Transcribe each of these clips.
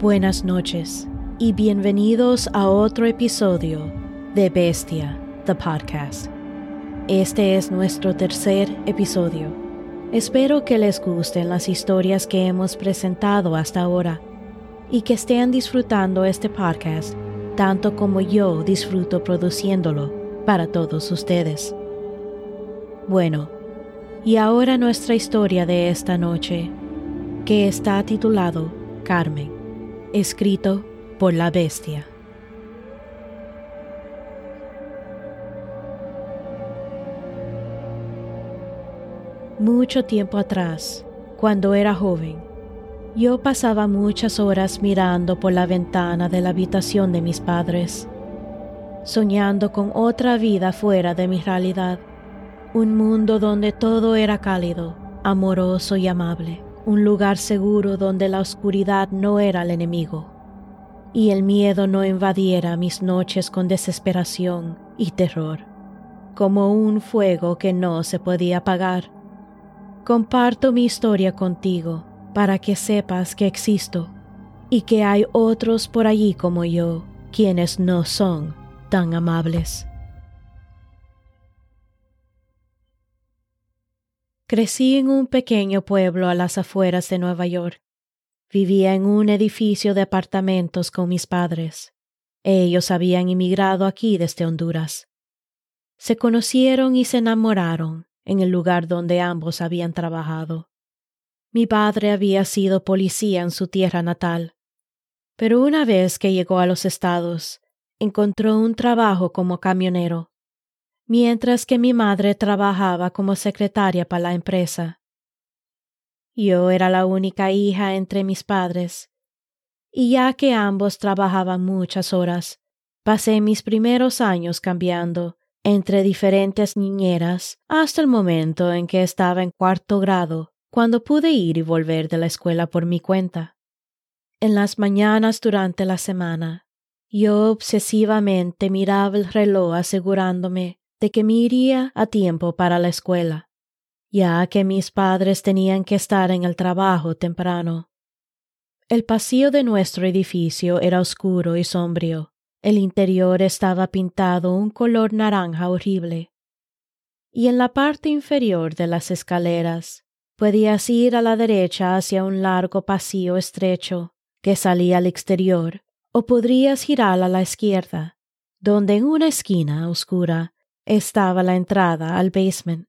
Buenas noches y bienvenidos a otro episodio de Bestia, the podcast. Este es nuestro tercer episodio. Espero que les gusten las historias que hemos presentado hasta ahora y que estén disfrutando este podcast tanto como yo disfruto produciéndolo para todos ustedes. Bueno, y ahora nuestra historia de esta noche, que está titulado Carmen escrito por la bestia. Mucho tiempo atrás, cuando era joven, yo pasaba muchas horas mirando por la ventana de la habitación de mis padres, soñando con otra vida fuera de mi realidad, un mundo donde todo era cálido, amoroso y amable un lugar seguro donde la oscuridad no era el enemigo y el miedo no invadiera mis noches con desesperación y terror, como un fuego que no se podía apagar. Comparto mi historia contigo para que sepas que existo y que hay otros por allí como yo, quienes no son tan amables. Crecí en un pequeño pueblo a las afueras de Nueva York. Vivía en un edificio de apartamentos con mis padres. Ellos habían emigrado aquí desde Honduras. Se conocieron y se enamoraron en el lugar donde ambos habían trabajado. Mi padre había sido policía en su tierra natal, pero una vez que llegó a los estados, encontró un trabajo como camionero mientras que mi madre trabajaba como secretaria para la empresa. Yo era la única hija entre mis padres, y ya que ambos trabajaban muchas horas, pasé mis primeros años cambiando entre diferentes niñeras hasta el momento en que estaba en cuarto grado, cuando pude ir y volver de la escuela por mi cuenta. En las mañanas durante la semana, yo obsesivamente miraba el reloj asegurándome de que me iría a tiempo para la escuela, ya que mis padres tenían que estar en el trabajo temprano. El pasillo de nuestro edificio era oscuro y sombrío. El interior estaba pintado un color naranja horrible. Y en la parte inferior de las escaleras podías ir a la derecha hacia un largo pasillo estrecho que salía al exterior, o podrías girar a la izquierda, donde en una esquina oscura estaba la entrada al basement,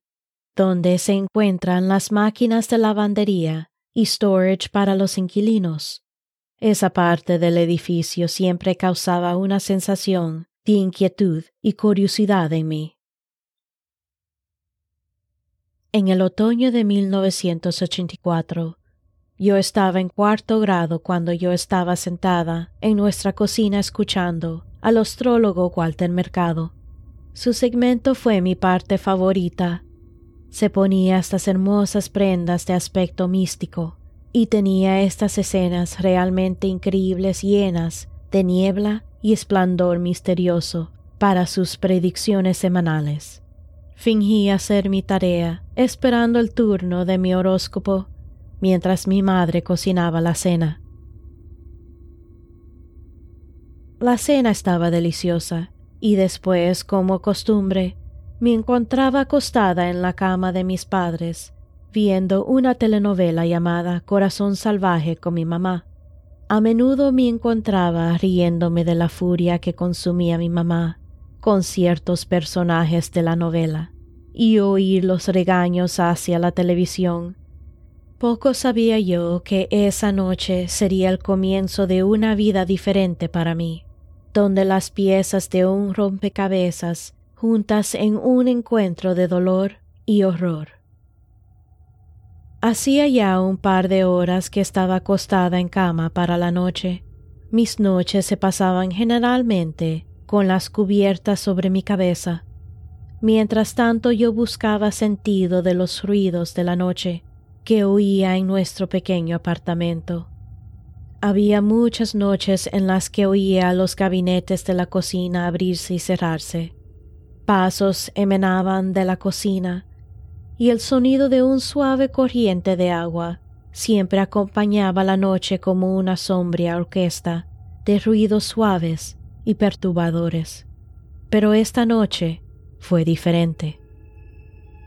donde se encuentran las máquinas de lavandería y storage para los inquilinos. Esa parte del edificio siempre causaba una sensación de inquietud y curiosidad en mí. En el otoño de 1984, yo estaba en cuarto grado cuando yo estaba sentada en nuestra cocina escuchando al astrólogo Walter Mercado su segmento fue mi parte favorita. Se ponía estas hermosas prendas de aspecto místico y tenía estas escenas realmente increíbles llenas de niebla y esplendor misterioso para sus predicciones semanales. Fingí hacer mi tarea, esperando el turno de mi horóscopo, mientras mi madre cocinaba la cena. La cena estaba deliciosa y después, como costumbre, me encontraba acostada en la cama de mis padres, viendo una telenovela llamada Corazón Salvaje con mi mamá. A menudo me encontraba riéndome de la furia que consumía mi mamá con ciertos personajes de la novela y oír los regaños hacia la televisión. Poco sabía yo que esa noche sería el comienzo de una vida diferente para mí donde las piezas de un rompecabezas juntas en un encuentro de dolor y horror. Hacía ya un par de horas que estaba acostada en cama para la noche. Mis noches se pasaban generalmente con las cubiertas sobre mi cabeza. Mientras tanto yo buscaba sentido de los ruidos de la noche que oía en nuestro pequeño apartamento. Había muchas noches en las que oía los gabinetes de la cocina abrirse y cerrarse. Pasos emanaban de la cocina y el sonido de un suave corriente de agua siempre acompañaba la noche como una sombría orquesta de ruidos suaves y perturbadores. Pero esta noche fue diferente.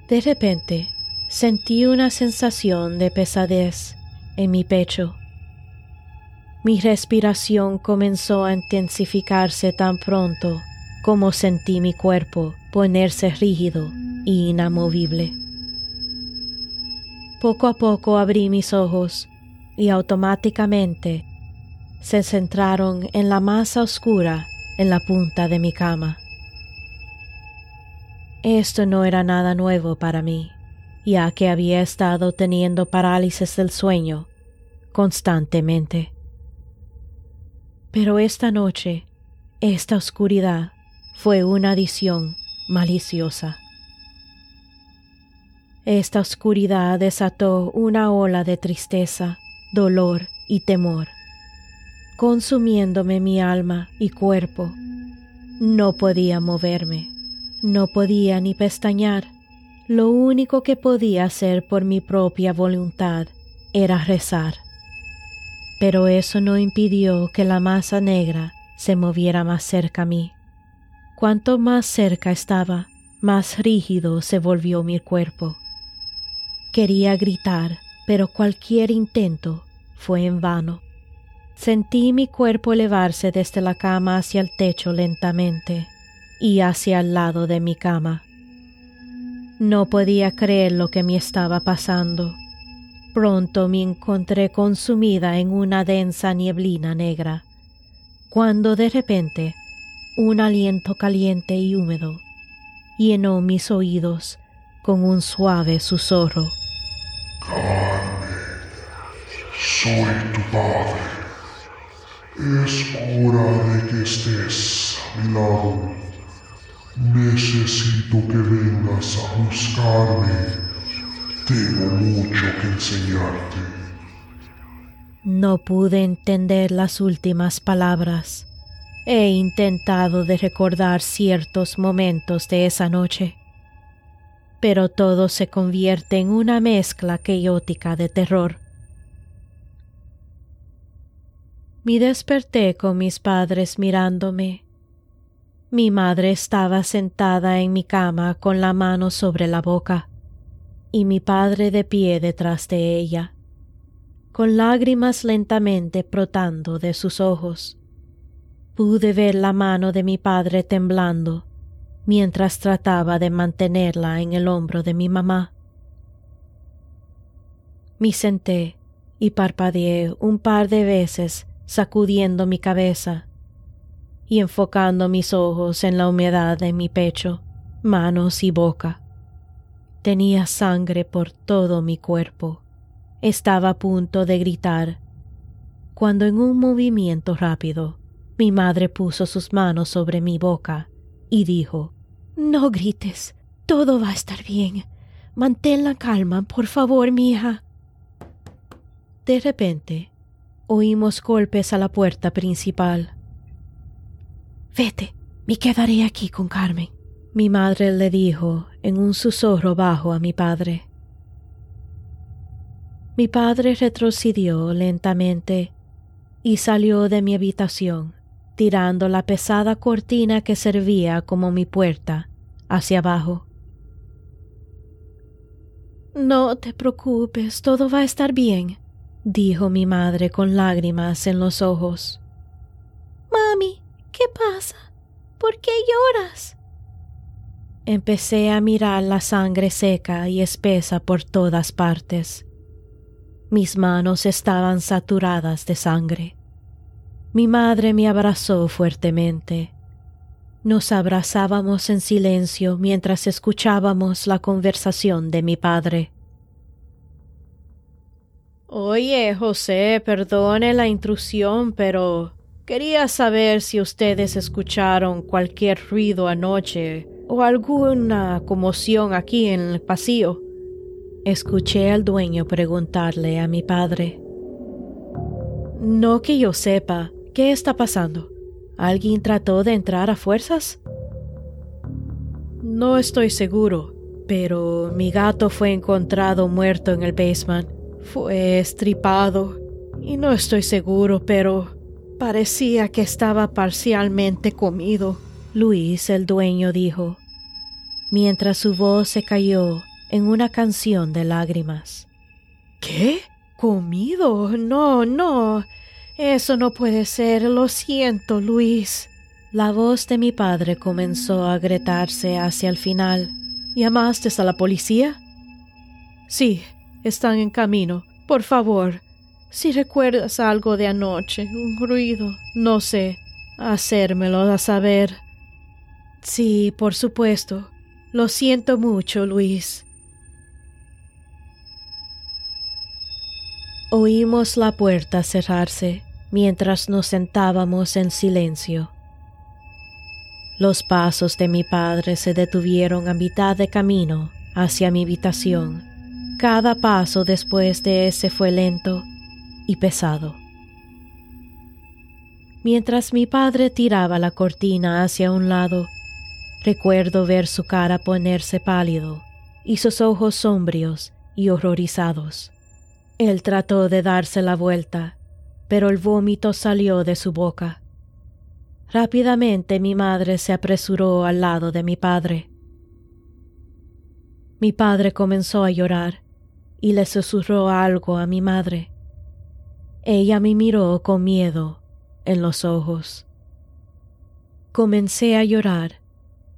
De repente sentí una sensación de pesadez en mi pecho. Mi respiración comenzó a intensificarse tan pronto como sentí mi cuerpo ponerse rígido y inamovible. Poco a poco abrí mis ojos y automáticamente se centraron en la masa oscura en la punta de mi cama. Esto no era nada nuevo para mí, ya que había estado teniendo parálisis del sueño constantemente. Pero esta noche, esta oscuridad fue una adición maliciosa. Esta oscuridad desató una ola de tristeza, dolor y temor, consumiéndome mi alma y cuerpo. No podía moverme, no podía ni pestañear. Lo único que podía hacer por mi propia voluntad era rezar. Pero eso no impidió que la masa negra se moviera más cerca a mí. Cuanto más cerca estaba, más rígido se volvió mi cuerpo. Quería gritar, pero cualquier intento fue en vano. Sentí mi cuerpo elevarse desde la cama hacia el techo lentamente y hacia el lado de mi cama. No podía creer lo que me estaba pasando. Pronto me encontré consumida en una densa nieblina negra, cuando de repente un aliento caliente y húmedo llenó mis oídos con un suave susurro. Carmen, soy tu padre. Es hora de que estés a mi lado. Necesito que vengas a buscarme. Tengo mucho que enseñarte. No pude entender las últimas palabras. He intentado de recordar ciertos momentos de esa noche pero todo se convierte en una mezcla caótica de terror. Me desperté con mis padres mirándome. Mi madre estaba sentada en mi cama con la mano sobre la boca y mi padre de pie detrás de ella, con lágrimas lentamente brotando de sus ojos. Pude ver la mano de mi padre temblando mientras trataba de mantenerla en el hombro de mi mamá. Me senté y parpadeé un par de veces sacudiendo mi cabeza y enfocando mis ojos en la humedad de mi pecho, manos y boca. Tenía sangre por todo mi cuerpo. Estaba a punto de gritar, cuando en un movimiento rápido mi madre puso sus manos sobre mi boca y dijo, No grites, todo va a estar bien. Mantén la calma, por favor, mi hija. De repente, oímos golpes a la puerta principal. Vete, me quedaré aquí con Carmen, mi madre le dijo en un susurro bajo a mi padre. Mi padre retrocedió lentamente y salió de mi habitación tirando la pesada cortina que servía como mi puerta hacia abajo. No te preocupes, todo va a estar bien, dijo mi madre con lágrimas en los ojos. Mami, ¿qué pasa? ¿Por qué lloras? Empecé a mirar la sangre seca y espesa por todas partes. Mis manos estaban saturadas de sangre. Mi madre me abrazó fuertemente. Nos abrazábamos en silencio mientras escuchábamos la conversación de mi padre. Oye, José, perdone la intrusión, pero quería saber si ustedes escucharon cualquier ruido anoche o alguna conmoción aquí en el pasillo. Escuché al dueño preguntarle a mi padre. No que yo sepa, ¿Qué está pasando? ¿Alguien trató de entrar a fuerzas? No estoy seguro, pero mi gato fue encontrado muerto en el basement. Fue estripado y no estoy seguro, pero parecía que estaba parcialmente comido. Luis, el dueño, dijo, mientras su voz se cayó en una canción de lágrimas. ¿Qué? ¿Comido? No, no. Eso no puede ser. Lo siento, Luis. La voz de mi padre comenzó a agrietarse hacia el final. ¿Llamaste a la policía? Sí, están en camino. Por favor, si recuerdas algo de anoche, un ruido, no sé, hacérmelo a saber. Sí, por supuesto. Lo siento mucho, Luis. Oímos la puerta cerrarse mientras nos sentábamos en silencio. Los pasos de mi padre se detuvieron a mitad de camino hacia mi habitación. Cada paso después de ese fue lento y pesado. Mientras mi padre tiraba la cortina hacia un lado, recuerdo ver su cara ponerse pálido y sus ojos sombrios y horrorizados. Él trató de darse la vuelta, pero el vómito salió de su boca. Rápidamente mi madre se apresuró al lado de mi padre. Mi padre comenzó a llorar y le susurró algo a mi madre. Ella me miró con miedo en los ojos. Comencé a llorar.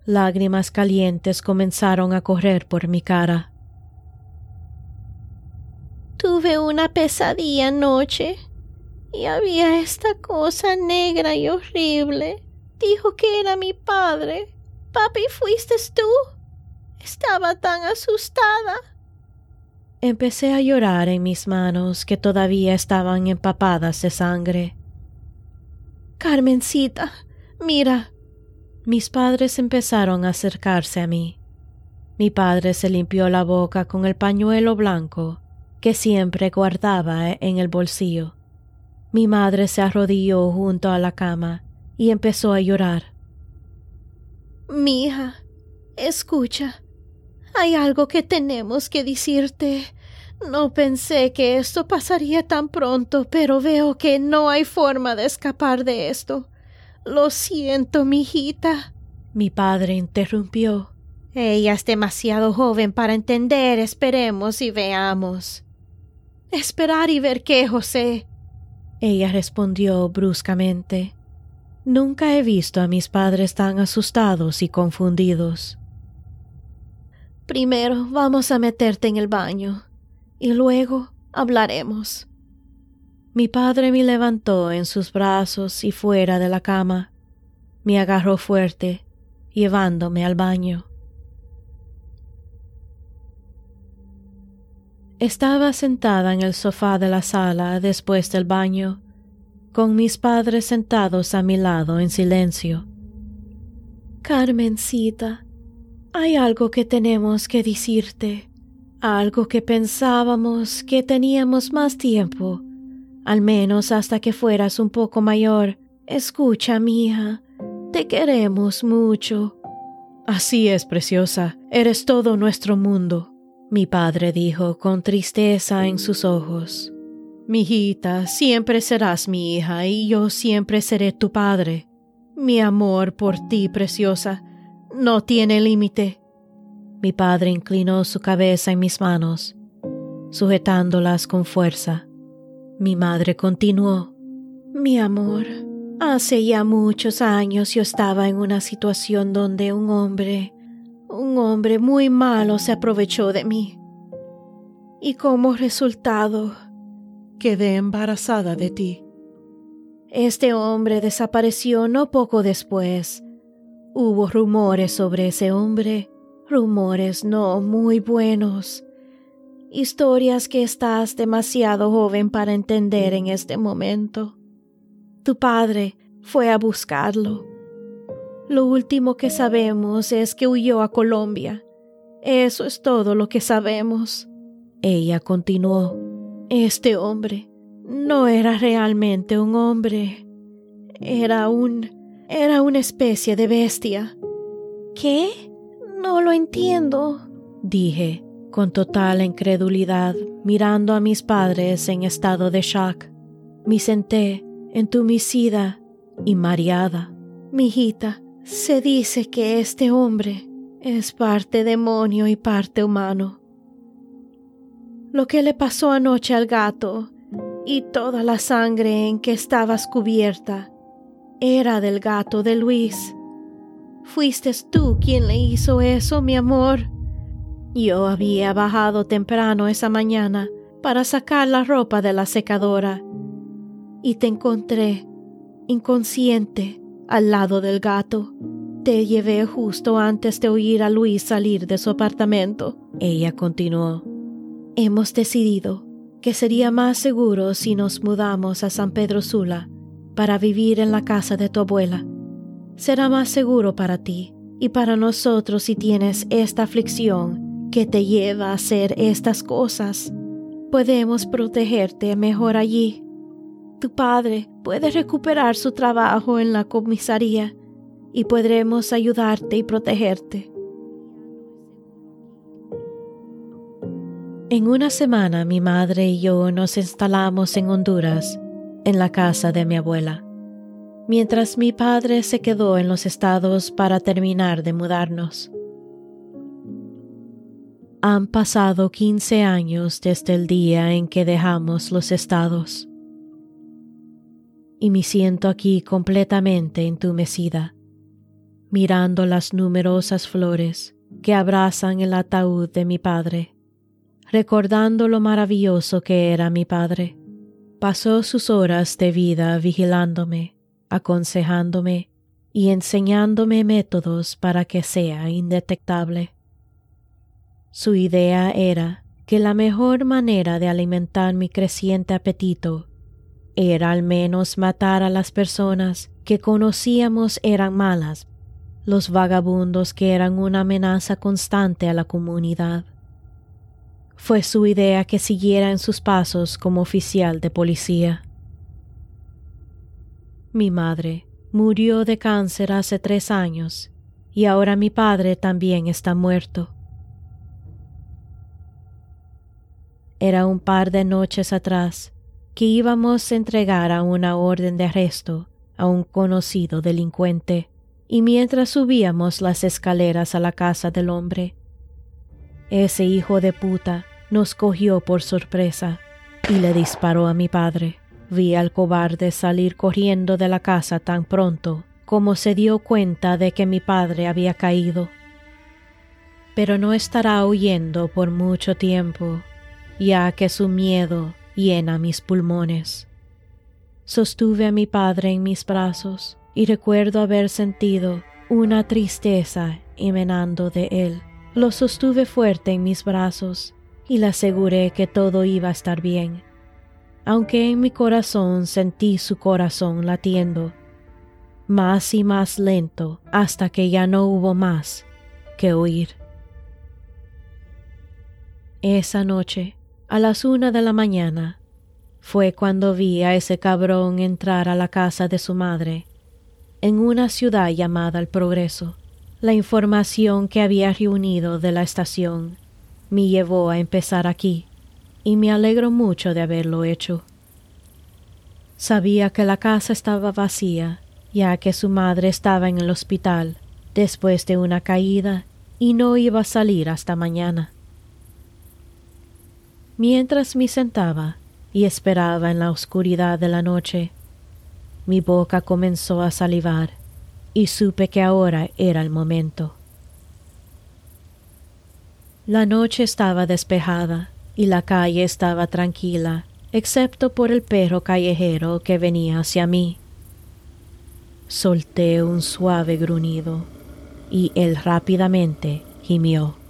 Lágrimas calientes comenzaron a correr por mi cara. Tuve una pesadilla anoche y había esta cosa negra y horrible. Dijo que era mi padre. Papi, ¿fuiste tú? Estaba tan asustada. Empecé a llorar en mis manos que todavía estaban empapadas de sangre. Carmencita, mira. Mis padres empezaron a acercarse a mí. Mi padre se limpió la boca con el pañuelo blanco que siempre guardaba en el bolsillo. Mi madre se arrodilló junto a la cama y empezó a llorar. Mi hija, escucha. Hay algo que tenemos que decirte. No pensé que esto pasaría tan pronto, pero veo que no hay forma de escapar de esto. Lo siento, mi hijita. Mi padre interrumpió. Ella es demasiado joven para entender. Esperemos y veamos. Esperar y ver qué, José. Ella respondió bruscamente. Nunca he visto a mis padres tan asustados y confundidos. Primero vamos a meterte en el baño y luego hablaremos. Mi padre me levantó en sus brazos y fuera de la cama. Me agarró fuerte, llevándome al baño. Estaba sentada en el sofá de la sala después del baño, con mis padres sentados a mi lado en silencio. Carmencita, hay algo que tenemos que decirte algo que pensábamos que teníamos más tiempo, al menos hasta que fueras un poco mayor. Escucha, mija, te queremos mucho. Así es, preciosa, eres todo nuestro mundo, mi padre dijo con tristeza en sus ojos. Mijita, siempre serás mi hija y yo siempre seré tu padre. Mi amor por ti, preciosa, no tiene límite. Mi padre inclinó su cabeza en mis manos, sujetándolas con fuerza. Mi madre continuó. Mi amor, hace ya muchos años yo estaba en una situación donde un hombre, un hombre muy malo se aprovechó de mí. Y como resultado, quedé embarazada de ti. Este hombre desapareció no poco después. Hubo rumores sobre ese hombre rumores no muy buenos, historias que estás demasiado joven para entender en este momento. Tu padre fue a buscarlo. Lo último que sabemos es que huyó a Colombia. Eso es todo lo que sabemos. Ella continuó. Este hombre no era realmente un hombre. Era un... era una especie de bestia. ¿Qué? No lo entiendo, dije, con total incredulidad, mirando a mis padres en estado de shock. Me senté entumecida y mareada. Mijita, se dice que este hombre es parte demonio y parte humano. Lo que le pasó anoche al gato y toda la sangre en que estabas cubierta era del gato de Luis. Fuiste tú quien le hizo eso, mi amor. Yo había bajado temprano esa mañana para sacar la ropa de la secadora y te encontré inconsciente al lado del gato. Te llevé justo antes de oír a Luis salir de su apartamento. Ella continuó. Hemos decidido que sería más seguro si nos mudamos a San Pedro Sula para vivir en la casa de tu abuela. Será más seguro para ti y para nosotros si tienes esta aflicción que te lleva a hacer estas cosas. Podemos protegerte mejor allí tu padre puede recuperar su trabajo en la comisaría y podremos ayudarte y protegerte. En una semana mi madre y yo nos instalamos en Honduras, en la casa de mi abuela, mientras mi padre se quedó en los estados para terminar de mudarnos. Han pasado 15 años desde el día en que dejamos los estados y me siento aquí completamente entumecida, mirando las numerosas flores que abrazan el ataúd de mi padre, recordando lo maravilloso que era mi padre. Pasó sus horas de vida vigilándome, aconsejándome y enseñándome métodos para que sea indetectable. Su idea era que la mejor manera de alimentar mi creciente apetito era al menos matar a las personas que conocíamos eran malas, los vagabundos que eran una amenaza constante a la comunidad. Fue su idea que siguiera en sus pasos como oficial de policía. Mi madre murió de cáncer hace tres años y ahora mi padre también está muerto. Era un par de noches atrás que íbamos a entregar a una orden de arresto a un conocido delincuente, y mientras subíamos las escaleras a la casa del hombre, ese hijo de puta nos cogió por sorpresa y le disparó a mi padre. Vi al cobarde salir corriendo de la casa tan pronto como se dio cuenta de que mi padre había caído. Pero no estará huyendo por mucho tiempo, ya que su miedo llena mis pulmones. Sostuve a mi padre en mis brazos y recuerdo haber sentido una tristeza emanando de él. Lo sostuve fuerte en mis brazos y le aseguré que todo iba a estar bien, aunque en mi corazón sentí su corazón latiendo, más y más lento hasta que ya no hubo más que oír. Esa noche a las una de la mañana fue cuando vi a ese cabrón entrar a la casa de su madre, en una ciudad llamada El Progreso. La información que había reunido de la estación me llevó a empezar aquí, y me alegro mucho de haberlo hecho. Sabía que la casa estaba vacía, ya que su madre estaba en el hospital después de una caída y no iba a salir hasta mañana. Mientras me sentaba y esperaba en la oscuridad de la noche, mi boca comenzó a salivar y supe que ahora era el momento. La noche estaba despejada y la calle estaba tranquila, excepto por el perro callejero que venía hacia mí. Solté un suave gruñido y él rápidamente gimió.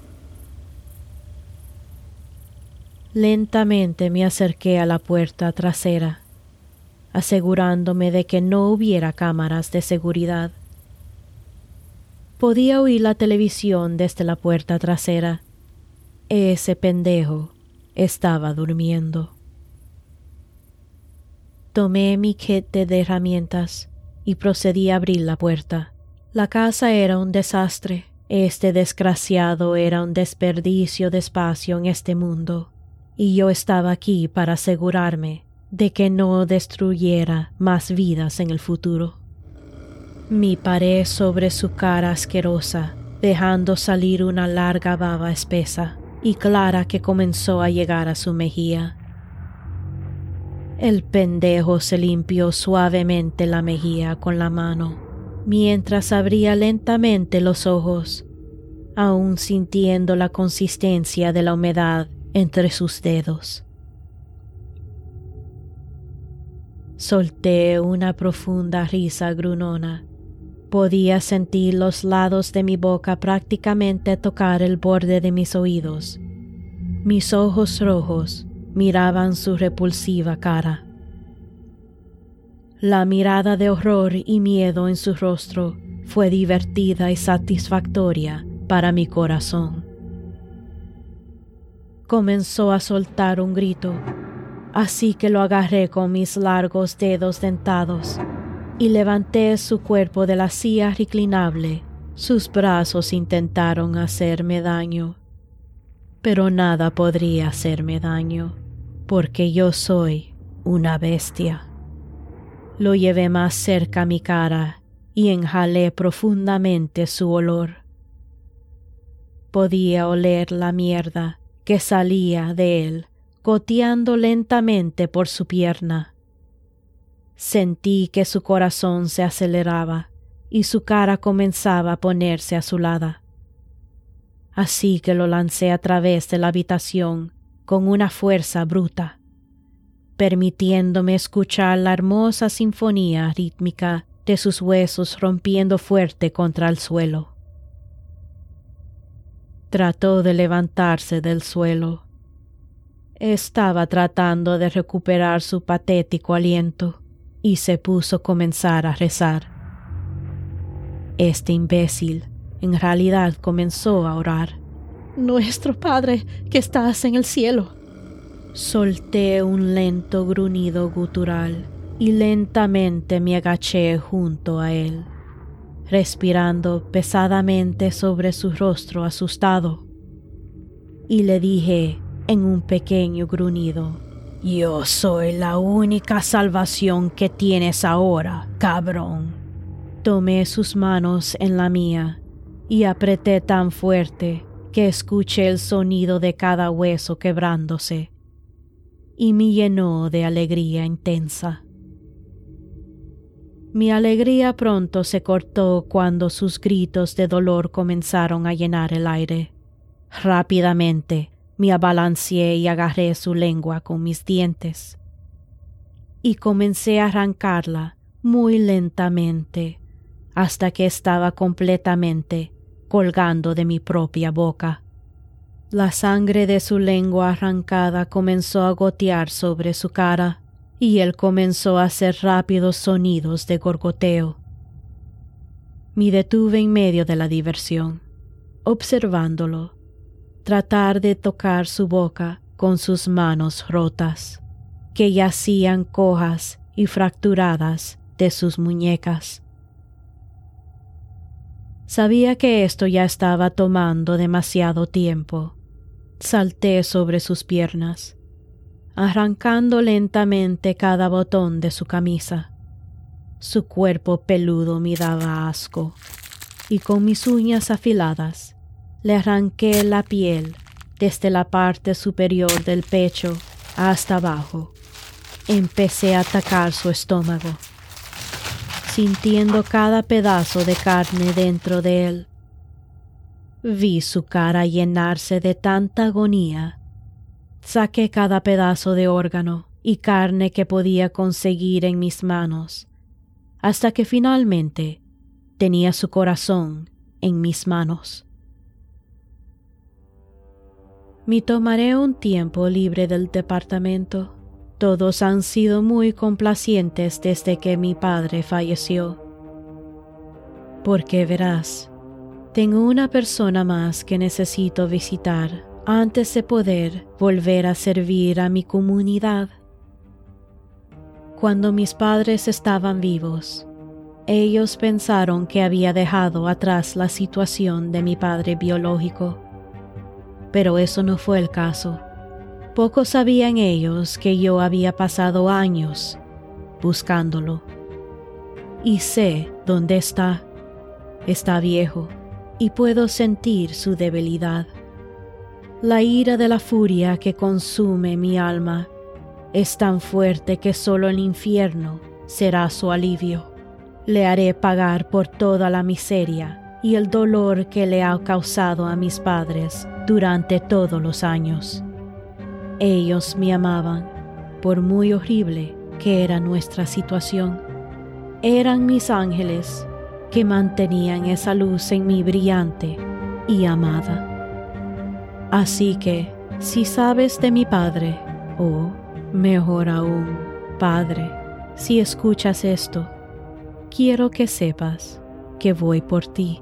Lentamente me acerqué a la puerta trasera, asegurándome de que no hubiera cámaras de seguridad. Podía oír la televisión desde la puerta trasera. Ese pendejo estaba durmiendo. Tomé mi kit de herramientas y procedí a abrir la puerta. La casa era un desastre. Este desgraciado era un desperdicio de espacio en este mundo, y yo estaba aquí para asegurarme de que no destruyera más vidas en el futuro. Mi paré sobre su cara asquerosa, dejando salir una larga baba espesa y clara que comenzó a llegar a su mejilla. El pendejo se limpió suavemente la mejilla con la mano, mientras abría lentamente los ojos, aún sintiendo la consistencia de la humedad entre sus dedos. Solté una profunda risa grunona. Podía sentir los lados de mi boca prácticamente tocar el borde de mis oídos. Mis ojos rojos miraban su repulsiva cara. La mirada de horror y miedo en su rostro fue divertida y satisfactoria para mi corazón. Comenzó a soltar un grito, así que lo agarré con mis largos dedos dentados y levanté su cuerpo de la silla reclinable. Sus brazos intentaron hacerme daño, pero nada podría hacerme daño porque yo soy una bestia. Lo llevé más cerca a mi cara y enjalé profundamente su olor. Podía oler la mierda que salía de él, goteando lentamente por su pierna. Sentí que su corazón se aceleraba y su cara comenzaba a ponerse azulada. Así que lo lancé a través de la habitación con una fuerza bruta, permitiéndome escuchar la hermosa sinfonía rítmica de sus huesos rompiendo fuerte contra el suelo. Trató de levantarse del suelo. Estaba tratando de recuperar su patético aliento y se puso a comenzar a rezar. Este imbécil en realidad comenzó a orar. Nuestro Padre que estás en el cielo. Solté un lento gruñido gutural y lentamente me agaché junto a él, respirando pesadamente sobre su rostro asustado. Y le dije en un pequeño gruñido, Yo soy la única salvación que tienes ahora, cabrón. Tomé sus manos en la mía y apreté tan fuerte que escuché el sonido de cada hueso quebrándose, y me llenó de alegría intensa. Mi alegría pronto se cortó cuando sus gritos de dolor comenzaron a llenar el aire. Rápidamente me abalanceé y agarré su lengua con mis dientes. Y comencé a arrancarla muy lentamente hasta que estaba completamente colgando de mi propia boca. La sangre de su lengua arrancada comenzó a gotear sobre su cara, y él comenzó a hacer rápidos sonidos de gorgoteo. Me detuve en medio de la diversión, observándolo, tratar de tocar su boca con sus manos rotas, que yacían cojas y fracturadas de sus muñecas. Sabía que esto ya estaba tomando demasiado tiempo. Salté sobre sus piernas, arrancando lentamente cada botón de su camisa. Su cuerpo peludo me daba asco, y con mis uñas afiladas le arranqué la piel desde la parte superior del pecho hasta abajo. Empecé a atacar su estómago sintiendo cada pedazo de carne dentro de él. Vi su cara llenarse de tanta agonía. Saqué cada pedazo de órgano y carne que podía conseguir en mis manos, hasta que finalmente tenía su corazón en mis manos. Me tomaré un tiempo libre del departamento todos han sido muy complacientes desde que mi padre falleció. Porque verás, tengo una persona más que necesito visitar antes de poder volver a servir a mi comunidad. Cuando mis padres estaban vivos, Ellos pensaron que había dejado atrás la situación de mi padre biológico, pero eso no fue el caso. Poco sabían ellos que yo había pasado años buscándolo. Y sé dónde está. Está viejo y puedo sentir su debilidad. La ira de la furia que consume mi alma es tan fuerte que solo el infierno será su alivio. Le haré pagar por toda la miseria y el dolor que le ha causado a mis padres durante todos los años. Ellos me amaban, por muy horrible que era nuestra situación. Eran mis ángeles que mantenían esa luz en mí brillante y amada. Así que, si sabes de mi Padre, o mejor aún, Padre, si escuchas esto, quiero que sepas que voy por ti.